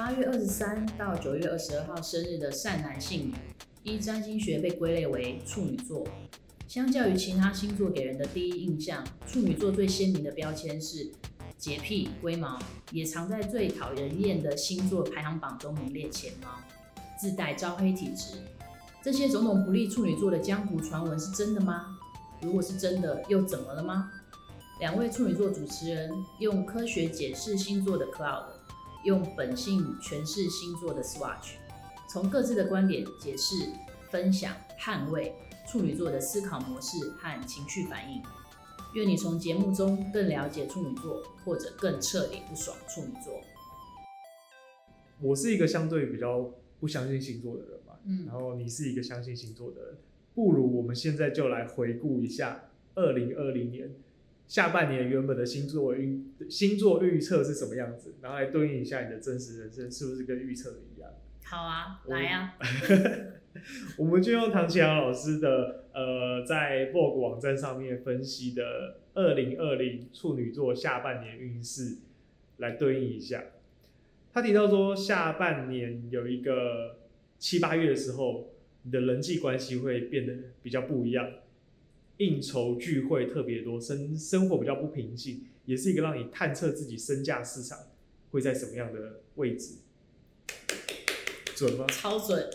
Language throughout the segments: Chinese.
八月二十三到九月二十二号生日的善男信女，依占星学被归类为处女座。相较于其他星座给人的第一印象，处女座最鲜明的标签是洁癖、龟毛，也常在最讨人厌的星座排行榜中名列前茅，自带招黑体质。这些种种不利处女座的江湖传闻是真的吗？如果是真的，又怎么了吗？两位处女座主持人用科学解释星座的 Cloud，用本性诠释星座的 Swatch，从各自的观点解释、分享、捍卫处女座的思考模式和情绪反应。愿你从节目中更了解处女座，或者更彻底不爽处女座。我是一个相对比较不相信星座的人嘛，嗯，然后你是一个相信星座的人，不如我们现在就来回顾一下二零二零年。下半年原本的星座运星座预测是什么样子，然后来对应一下你的真实人生是不是跟预测的一样？好啊，来啊！我们就用唐启阳老师的呃在 Vogue 网站上面分析的二零二零处女座下半年运势来对应一下。他提到说，下半年有一个七八月的时候，你的人际关系会变得比较不一样。应酬聚会特别多，生生活比较不平静，也是一个让你探测自己身价市场会在什么样的位置，准吗？超准，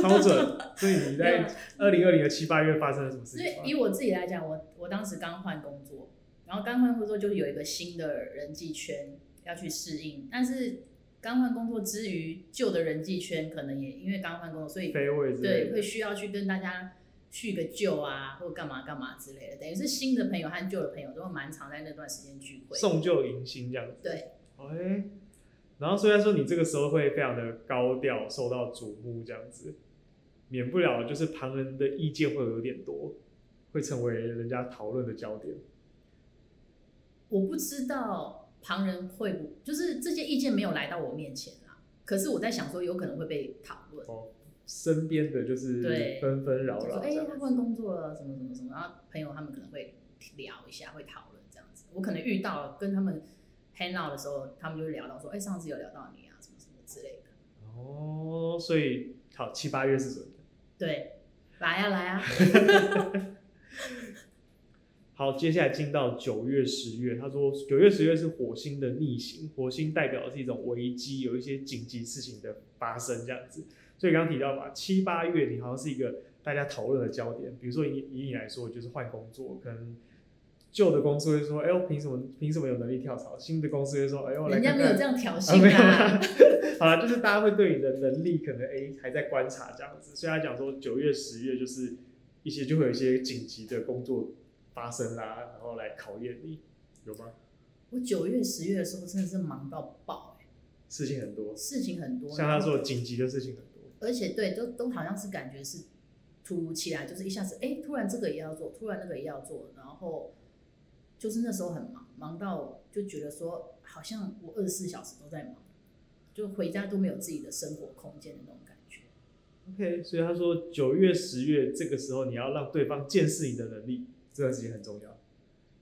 超准。所以你在二零二零的七八月发生了什么事情？所以以我自己来讲，我我当时刚换工作，然后刚换工作就有一个新的人际圈要去适应，但是刚换工作之余，旧的人际圈可能也因为刚换工作，所以对会需要去跟大家。叙个旧啊，或干嘛干嘛之类的，等于是新的朋友和旧的朋友都会蛮常在那段时间聚会，送旧迎新这样子。对，哎、欸，然后虽然说你这个时候会非常的高调，受到瞩目这样子，免不了就是旁人的意见会有点多，会成为人家讨论的焦点。我不知道旁人会不，就是这些意见没有来到我面前啊，可是我在想说有可能会被讨论。哦身边的就是纷纷扰扰，哎，他换工作了，什么什么什么，然后朋友他们可能会聊一下，会讨论这样子。我可能遇到了跟他们 hang out 的时候，他们就会聊到说，哎，上次有聊到你啊，什么什么之类的。哦，所以好，七八月是准的。对，来呀来呀。好，接下来进到九月十月，他说九月十月是火星的逆行，火星代表的是一种危机，有一些紧急事情的发生这样子。所以刚刚提到嘛，七八月你好像是一个大家讨论的焦点。比如说以以你来说，就是换工作，可能旧的公司会说：“哎呦，凭什么凭什么有能力跳槽？”新的公司会说：“哎呦，人家没有这样挑衅啊。” 好了，就是大家会对你的能力可能哎还在观察这样子。所以他讲说九月十月就是一些就会有一些紧急的工作发生啦，然后来考验你，有吗？我九月十月的时候真的是忙到爆事情很多，事情很多，像他说紧急的事情很多。而且对，都都好像是感觉是突如其来，就是一下子，哎、欸，突然这个也要做，突然那个也要做，然后就是那时候很忙，忙到就觉得说，好像我二十四小时都在忙，就回家都没有自己的生活空间的那种感觉。OK，所以他说九月、十月这个时候，你要让对方见识你的能力，这段时间很重要。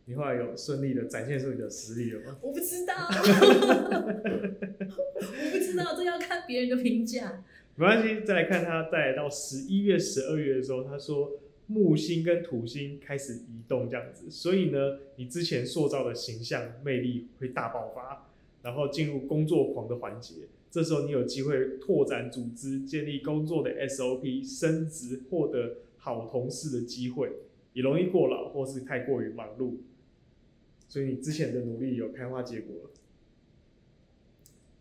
你后来有顺利的展现出你的实力了吗？我不知道，我不知道，这要看别人的评价。没关系，再来看他，再到十一月、十二月的时候，他说木星跟土星开始移动这样子，所以呢，你之前塑造的形象魅力会大爆发，然后进入工作狂的环节。这时候你有机会拓展组织，建立工作的 SOP，升职，获得好同事的机会，也容易过劳或是太过于忙碌，所以你之前的努力有开花结果了。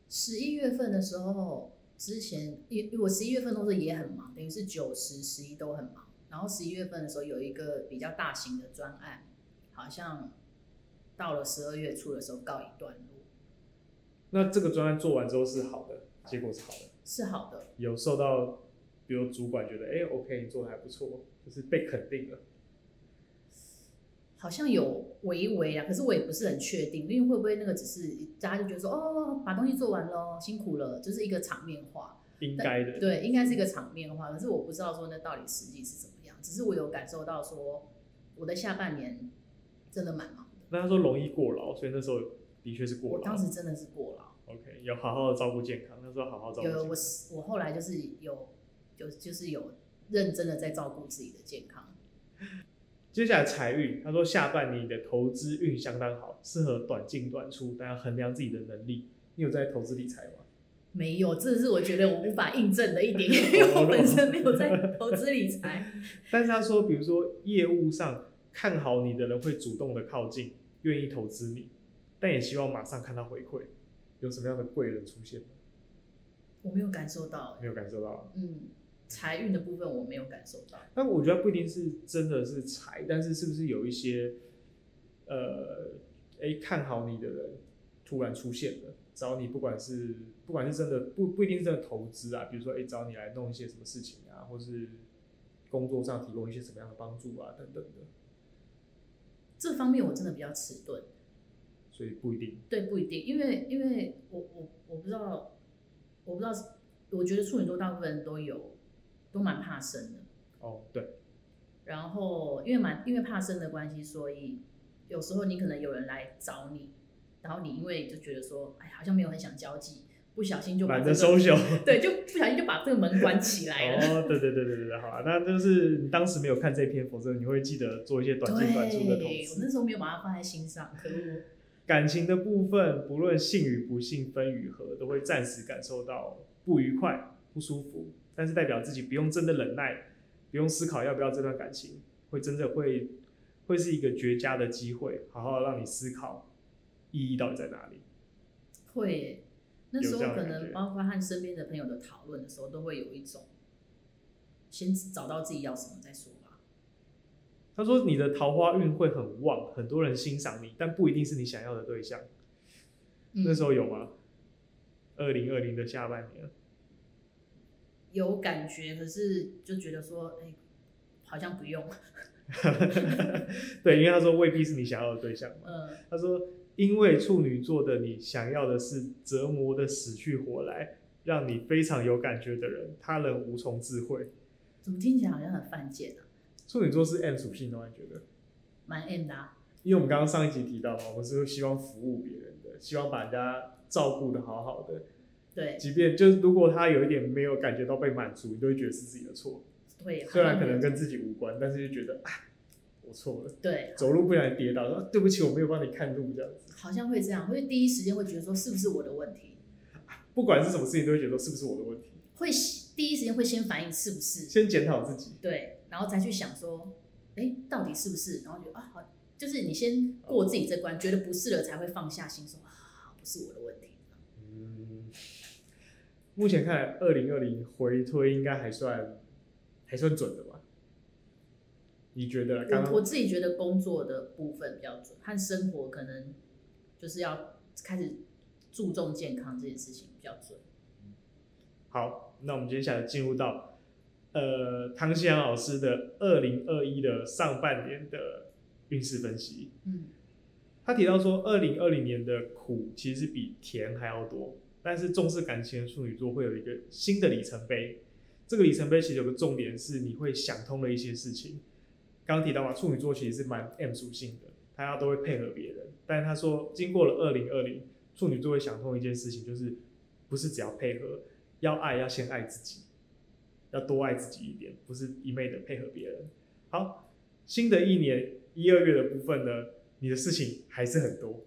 十一月份的时候。之前，因因为我十一月份都是也很忙，等于是九十、十一都很忙。然后十一月份的时候有一个比较大型的专案，好像到了十二月初的时候告一段落。那这个专案做完之后是好的，结果是好的，是好的。有受到，比如主管觉得，哎，OK，你做的还不错，就是被肯定了。好像有微微啊，可是我也不是很确定，因为会不会那个只是大家就觉得说，哦，把东西做完喽，辛苦了，就是一个场面化，应该的，对，应该是一个场面化。可是我不知道说那到底实际是怎么样，只是我有感受到说，我的下半年真的蛮忙的。那他说容易过劳，所以那时候的确是过劳。当时真的是过劳。OK，有好好的照顾健康，那时候好好照顾。有我我后来就是有就就是有认真的在照顾自己的健康。接下来财运，他说下半年的投资运相当好，适合短进短出，大家衡量自己的能力。你有在投资理财吗？没有，这是我觉得我无法印证的一点，因为我本身没有在投资理财。但是他说，比如说业务上看好你的人会主动的靠近，愿意投资你，但也希望马上看到回馈。有什么样的贵人出现吗？我没有感受到，没有感受到。嗯，财运的部分我没有感受到。但我觉得不一定是真的是财，但是是不是有一些，呃，哎，看好你的人突然出现了？找你，不管是不管是真的不不一定是真的投资啊，比如说哎、欸、找你来弄一些什么事情啊，或是工作上提供一些什么样的帮助啊等等的。这方面我真的比较迟钝，所以不一定。对，不一定，因为因为我我我不知道，我不知道，我觉得处女座大部分人都有都蛮怕生的。哦，对。然后因为蛮因为怕生的关系，所以有时候你可能有人来找你。然后你因为就觉得说，哎，好像没有很想交际，不小心就把这个收手，对，就不小心就把这个门关起来了。哦，对对对对对，好啊，那就是你当时没有看这篇，否则你会记得做一些短进短出的投资。我那时候没有把它放在心上，可恶。感情的部分，不论幸与不幸，分与合，都会暂时感受到不愉快、不舒服，但是代表自己不用真的忍耐，不用思考要不要这段感情，会真的会会是一个绝佳的机会，好好让你思考。意义到底在哪里？会，那时候可能包括和身边的朋友的讨论的时候，都会有一种先找到自己要什么再说吧。他说你的桃花运会很旺，很多人欣赏你，但不一定是你想要的对象。嗯、那时候有吗？二零二零的下半年有感觉，可是就觉得说，哎、欸，好像不用。对，因为他说未必是你想要的对象嘛。嗯，他说。因为处女座的你想要的是折磨的死去活来，让你非常有感觉的人，他人无从智慧。怎么听起来好像很犯贱啊？处女座是 M 属性的，你觉得蛮 M 的啊。因为我们刚刚上一集提到嘛，我们是希望服务别人的，希望把人家照顾的好好的。对，即便就是如果他有一点没有感觉到被满足，你都会觉得是自己的错。对，虽然可能跟自己无关，但是就觉得啊我错了，对，走路不小心跌倒，说对不起，我没有帮你看路，这样子，好像会这样，会第一时间会觉得说是不是我的问题，不管是什么事情都会觉得说是不是我的问题，会第一时间会先反应是不是，先检讨自己，对，然后再去想说，哎，到底是不是，然后就啊好，就是你先过自己这关，觉得不是了才会放下心说啊不是我的问题。嗯，目前看来二零二零回推应该还算还算准的吧。你觉得？我我自己觉得工作的部分比较准，和生活可能就是要开始注重健康这件事情比较准。好，那我们接下来进入到呃唐綺阳老师的二零二一的上半年的运势分析。嗯，他提到说，二零二零年的苦其实比甜还要多，但是重视感情的处女座会有一个新的里程碑。这个里程碑其实有个重点是，你会想通了一些事情。刚提到嘛，处女座其实是蛮 M 属性的，大家都会配合别人。但是他说，经过了二零二零，处女座会想通一件事情，就是不是只要配合，要爱要先爱自己，要多爱自己一点，不是一昧的配合别人。好，新的一年一二月的部分呢，你的事情还是很多，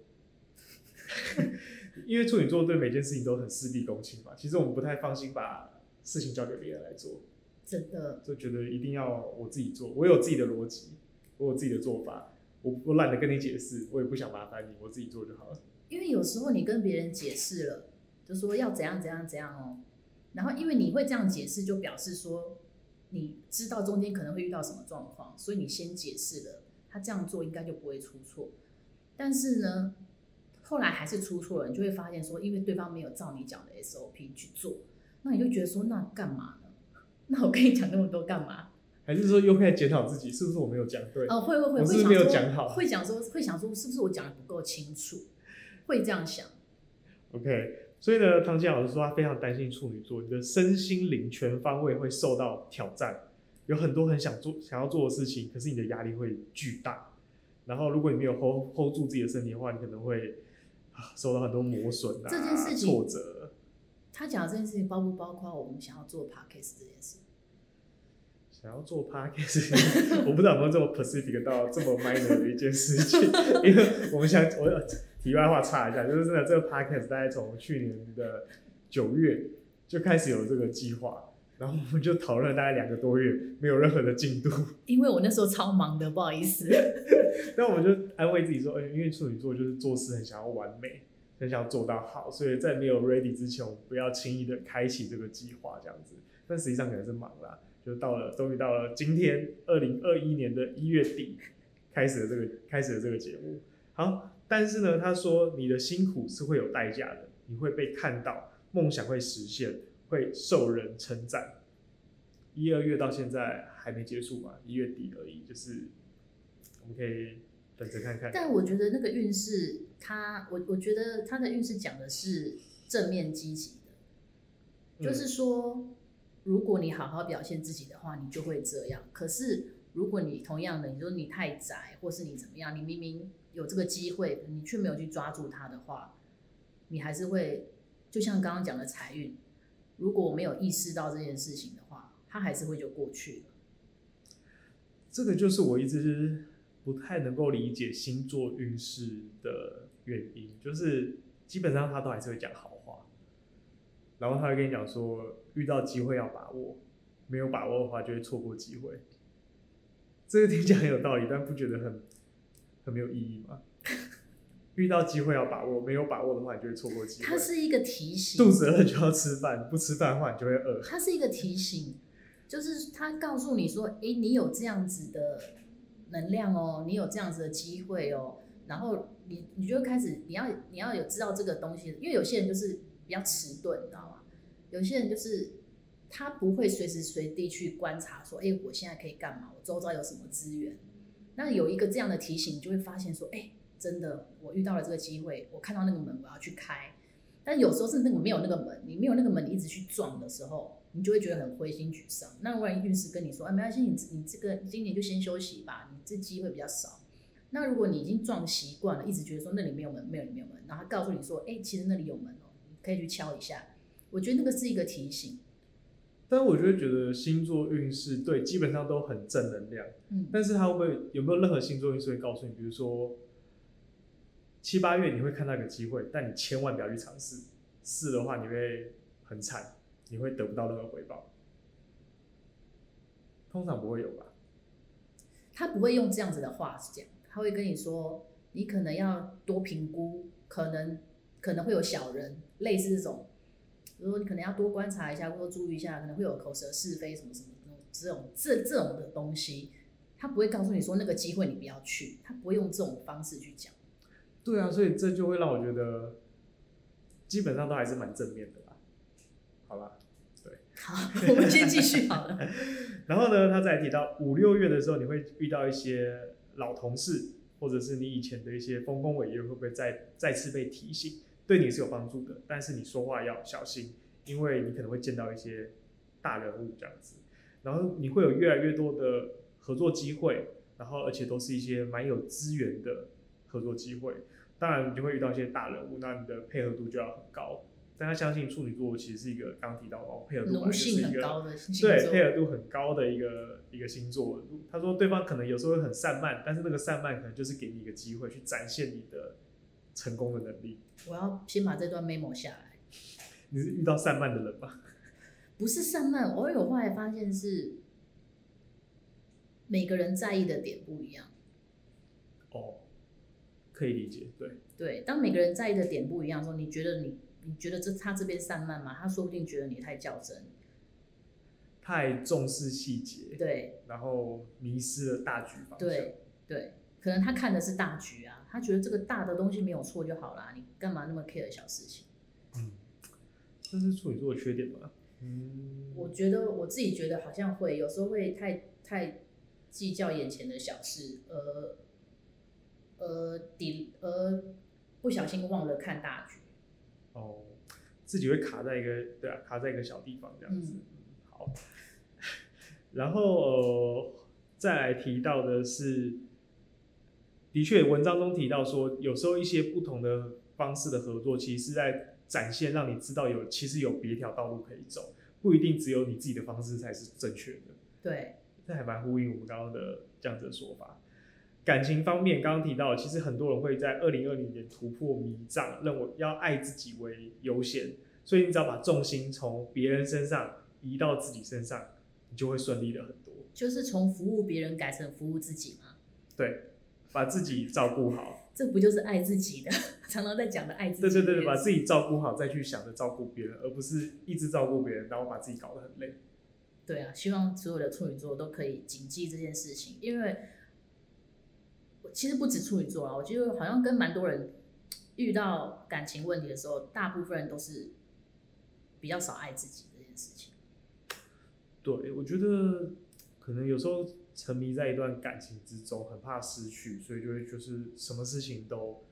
因为处女座对每件事情都很事必躬亲嘛。其实我们不太放心把事情交给别人来做。真的就觉得一定要我自己做，我有自己的逻辑，我有自己的做法，我我懒得跟你解释，我也不想麻烦你，我自己做就好了。因为有时候你跟别人解释了，就说要怎样怎样怎样哦，然后因为你会这样解释，就表示说你知道中间可能会遇到什么状况，所以你先解释了，他这样做应该就不会出错。但是呢，后来还是出错了，你就会发现说，因为对方没有照你讲的 SOP 去做，那你就觉得说，那干嘛呢？那我跟你讲那么多干嘛？还是说又开始检讨自己，是不是我没有讲对？哦，会会会，我是不是没有讲好？会讲说，会想说，是不是我讲的不够清楚？会这样想。OK，所以呢，唐綺阳老师说他非常担心处女座，你的身心灵全方位会受到挑战，有很多很想做、想要做的事情，可是你的压力会巨大。然后，如果你没有 hold hold 住自己的身体的话，你可能会 受到很多磨损啊，这件事情挫折。他讲的这件事情包不包括我们想要做 podcast 这件事？想要做 podcast，我不知道有没有这么 specific 到这么 minor 的一件事情，因为我们想，我题外话插一下，就是真的这个 podcast 大概从去年的九月就开始有这个计划，然后我们就讨论了大概两个多月，没有任何的进度。因为我那时候超忙的，不好意思。那我们就安慰自己说，哎、欸，因为处女座就是做事很想要完美，很想要做到好，所以在没有 ready 之前，我们不要轻易的开启这个计划，这样子。但实际上可能是忙啦。就到了，终于到了今天，二零二一年的一月底开始了这个开始了这个节目。好，但是呢，他说你的辛苦是会有代价的，你会被看到，梦想会实现，会受人称赞。一二月到现在还没结束嘛，一月底而已，就是我们可以等着看看。但我觉得那个运势，他我我觉得他的运势讲的是正面积极的，就是说。嗯如果你好好表现自己的话，你就会这样。可是如果你同样的，你说你太宅，或是你怎么样，你明明有这个机会，你却没有去抓住它的话，你还是会就像刚刚讲的财运，如果我没有意识到这件事情的话，它还是会就过去了。这个就是我一直不太能够理解星座运势的原因，就是基本上他都还是会讲好话。然后他会跟你讲说，遇到机会要把握，没有把握的话就会错过机会。这个听起来很有道理，但不觉得很很没有意义吗？遇到机会要把握，没有把握的话你就会错过机会。它是一个提醒。肚子饿就要吃饭，不吃饭的话你就会饿。它是一个提醒，就是它告诉你说，哎，你有这样子的能量哦，你有这样子的机会哦，然后你你就开始你要你要有知道这个东西，因为有些人就是。比较迟钝，你知道吗？有些人就是他不会随时随地去观察，说，哎，我现在可以干嘛？我周遭有什么资源？那有一个这样的提醒，你就会发现说，哎，真的，我遇到了这个机会，我看到那个门，我要去开。但有时候是那个没有那个门，你没有那个门，你一直去撞的时候，你就会觉得很灰心沮丧。那万一运势跟你说，哎，没关系，你你这个今年就先休息吧，你这机会比较少。那如果你已经撞习惯了，一直觉得说那里没有门，没有里没有门，然后他告诉你说，哎，其实那里有门哦。可以去敲一下，我觉得那个是一个提醒。但我就会觉得星座运势对基本上都很正能量，嗯，但是它会不会有没有任何星座运势会告诉你，比如说七八月你会看到一个机会，但你千万不要去尝试，试的话你会很惨，你会得不到任何回报。通常不会有吧？他不会用这样子的话是这样，他会跟你说，你可能要多评估，可能。可能会有小人，类似这种，如说你可能要多观察一下，或者注意一下，可能会有口舌是非什么什么这种这这种的东西，他不会告诉你说那个机会你不要去，他不会用这种方式去讲。对啊，所以这就会让我觉得，基本上都还是蛮正面的吧。好吧，对。好，我们先继续好了。然后呢，他再提到五六月的时候，你会遇到一些老同事，或者是你以前的一些丰功伟业，会不会再再次被提醒？对你是有帮助的，但是你说话要小心，因为你可能会见到一些大人物这样子，然后你会有越来越多的合作机会，然后而且都是一些蛮有资源的合作机会，当然你就会遇到一些大人物，那你的配合度就要很高。但他相信处女座其实是一个刚提到哦，配合度还是一个对配合度很高的一个一个星座。他说对方可能有时候会很散漫，但是那个散漫可能就是给你一个机会去展现你的。成功的能力，我要先把这段 memo 下来。你是遇到散漫的人吗？不是散漫，我有后来发现是每个人在意的点不一样。哦，可以理解，对。对，当每个人在意的点不一样的时候，你觉得你你觉得这他这边散漫吗？他说不定觉得你太较真，太重视细节，对，然后迷失了大局方向。对对，可能他看的是大局啊。他觉得这个大的东西没有错就好啦，你干嘛那么 care 小事情？嗯，这是处女座的缺点吗？嗯，我觉得我自己觉得好像会有时候会太太计较眼前的小事，呃呃，底呃不小心忘了看大局。哦，自己会卡在一个对啊，卡在一个小地方这样子。嗯，好，然后，呃，再来提到的是。的确，文章中提到说，有时候一些不同的方式的合作，其实是在展现让你知道有其实有别条道路可以走，不一定只有你自己的方式才是正确的。对，这还蛮呼应我们刚刚的这样子的说法。感情方面，刚刚提到，其实很多人会在二零二零年突破迷障，认为要爱自己为优先，所以你只要把重心从别人身上移到自己身上，你就会顺利的很多。就是从服务别人改成服务自己吗？对，把自己照顾好，这不就是爱自己的？常常在讲的爱自己。对对对，把自己照顾好，再去想着照顾别人，而不是一直照顾别人，然后把自己搞得很累。对啊，希望所有的处女座都可以谨记这件事情，因为。其实不止处女座啊，我觉得好像跟蛮多人遇到感情问题的时候，大部分人都是比较少爱自己这件事情。对，我觉得可能有时候沉迷在一段感情之中，很怕失去，所以就会就是什么事情都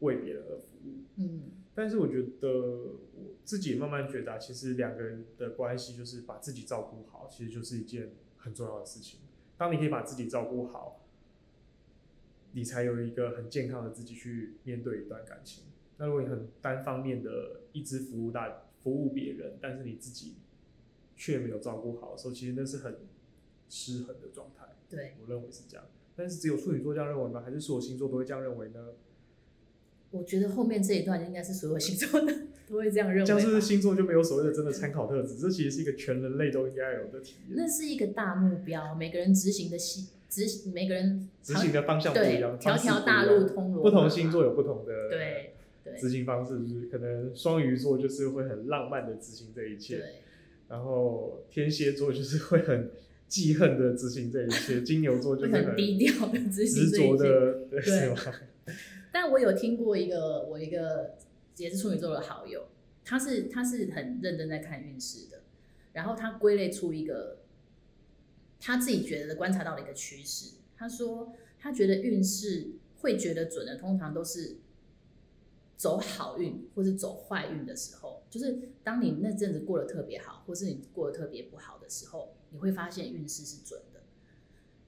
为别人而服务。嗯，但是我觉得我自己也慢慢觉得，其实两个人的关系就是把自己照顾好，其实就是一件很重要的事情。当你可以把自己照顾好。你才有一个很健康的自己去面对一段感情。那如果你很单方面的一直服务大服务别人，但是你自己却没有照顾好的时候，其实那是很失衡的状态。对，我认为是这样。但是只有处女座这样认为吗？还是所有星座都会这样认为呢？我觉得后面这一段应该是所有星座的 都会这样认为。这样是不是星座就没有所谓的真的参考特质？这其实是一个全人类都应该有的体验。那是一个大目标，每个人执行的细。执每个人执行的方向不一样，条条大路通罗马。不同星座有不同的对执行方式，就是可能双鱼座就是会很浪漫的执行这一切，然后天蝎座就是会很记恨的执行这一切，金牛座就是很低调的执行这一切，对，是吗？但我有听过一个我一个也是处女座的好友，他是他是很认真在看运势的，然后他归类出一个。他自己觉得观察到了一个趋势，他说他觉得运势会觉得准的，通常都是走好运或是走坏运的时候，就是当你那阵子过得特别好，或是你过得特别不好的时候，你会发现运势是准的。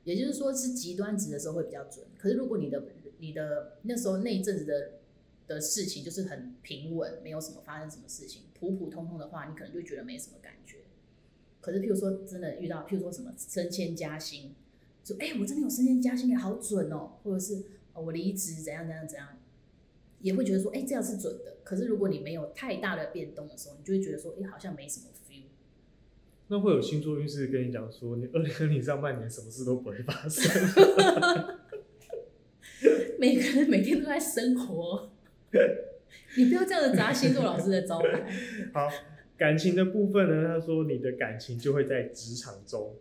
也就是说，是极端值的时候会比较准。可是如果你的你的那时候那一阵子的的事情就是很平稳，没有什么发生什么事情，普普通通的话，你可能就觉得没什么感觉。可是，譬如说，真的遇到，譬如说什么升迁加薪，说，哎、欸，我真的有升迁加薪，也好准哦，或者是我离职怎样怎样怎样，也会觉得说，哎、欸，这样是准的。可是，如果你没有太大的变动的时候，你就会觉得说，哎、欸，好像没什么 feel。那会有星座运势跟你讲说，你二零二零上半年什么事都不会发生。每个人每天都在生活，你不要这样子砸星座老师的招牌。好。感情的部分呢，他说你的感情就会在职场中，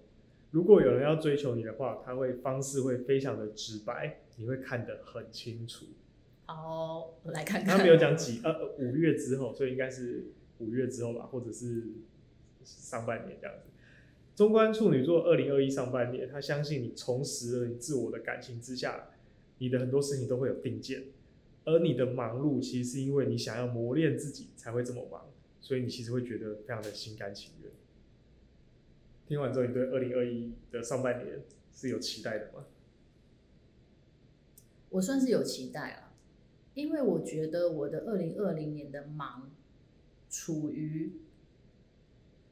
如果有人要追求你的话，他会方式会非常的直白，你会看得很清楚。好，我来看看。他没有讲几呃五月之后，所以应该是五月之后吧，或者是上半年这样子。中观处女座二零二一上半年，他相信你重拾了你自我的感情之下，你的很多事情都会有定见，而你的忙碌其实是因为你想要磨练自己才会这么忙。所以你其实会觉得非常的心甘情愿。听完之后，你对二零二一的上半年是有期待的吗？我算是有期待了，因为我觉得我的二零二零年的忙，处于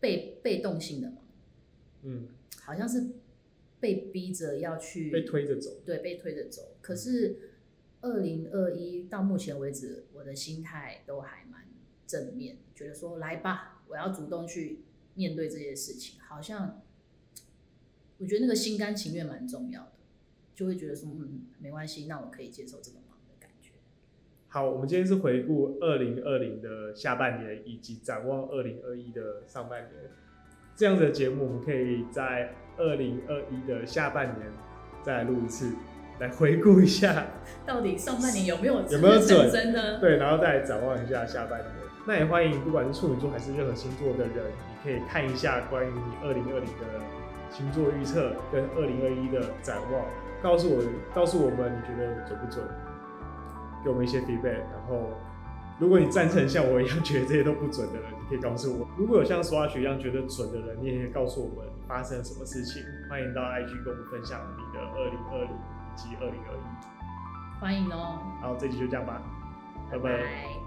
被被动性的忙，嗯，好像是被逼着要去被推着走，对，被推着走。可是二零二一到目前为止，我的心态都还蛮正面。觉得说来吧，我要主动去面对这些事情，好像我觉得那个心甘情愿蛮重要的，就会觉得说嗯，没关系，那我可以接受这个忙的感觉。好，我们今天是回顾二零二零的下半年，以及展望二零二一的上半年。这样的节目，我们可以在二零二一的下半年再来录一次，来回顾一下到底上半年有没有有没有准真的对，然后再来展望一下下半年。那也欢迎，不管是处女座还是任何星座的人，你可以看一下关于你二零二零的星座预测跟二零二一的展望，告诉我，告诉我们你觉得准不准，给我们一些 feedback。然后，如果你赞成像我一样 觉得这些都不准的人，你可以告诉我；如果有像 Swatch 一样觉得准的人，你也可以告诉我们发生了什么事情。欢迎到 IG 跟我们分享你的二零二零以及二零二一。欢迎哦。好，这集就这样吧。拜拜。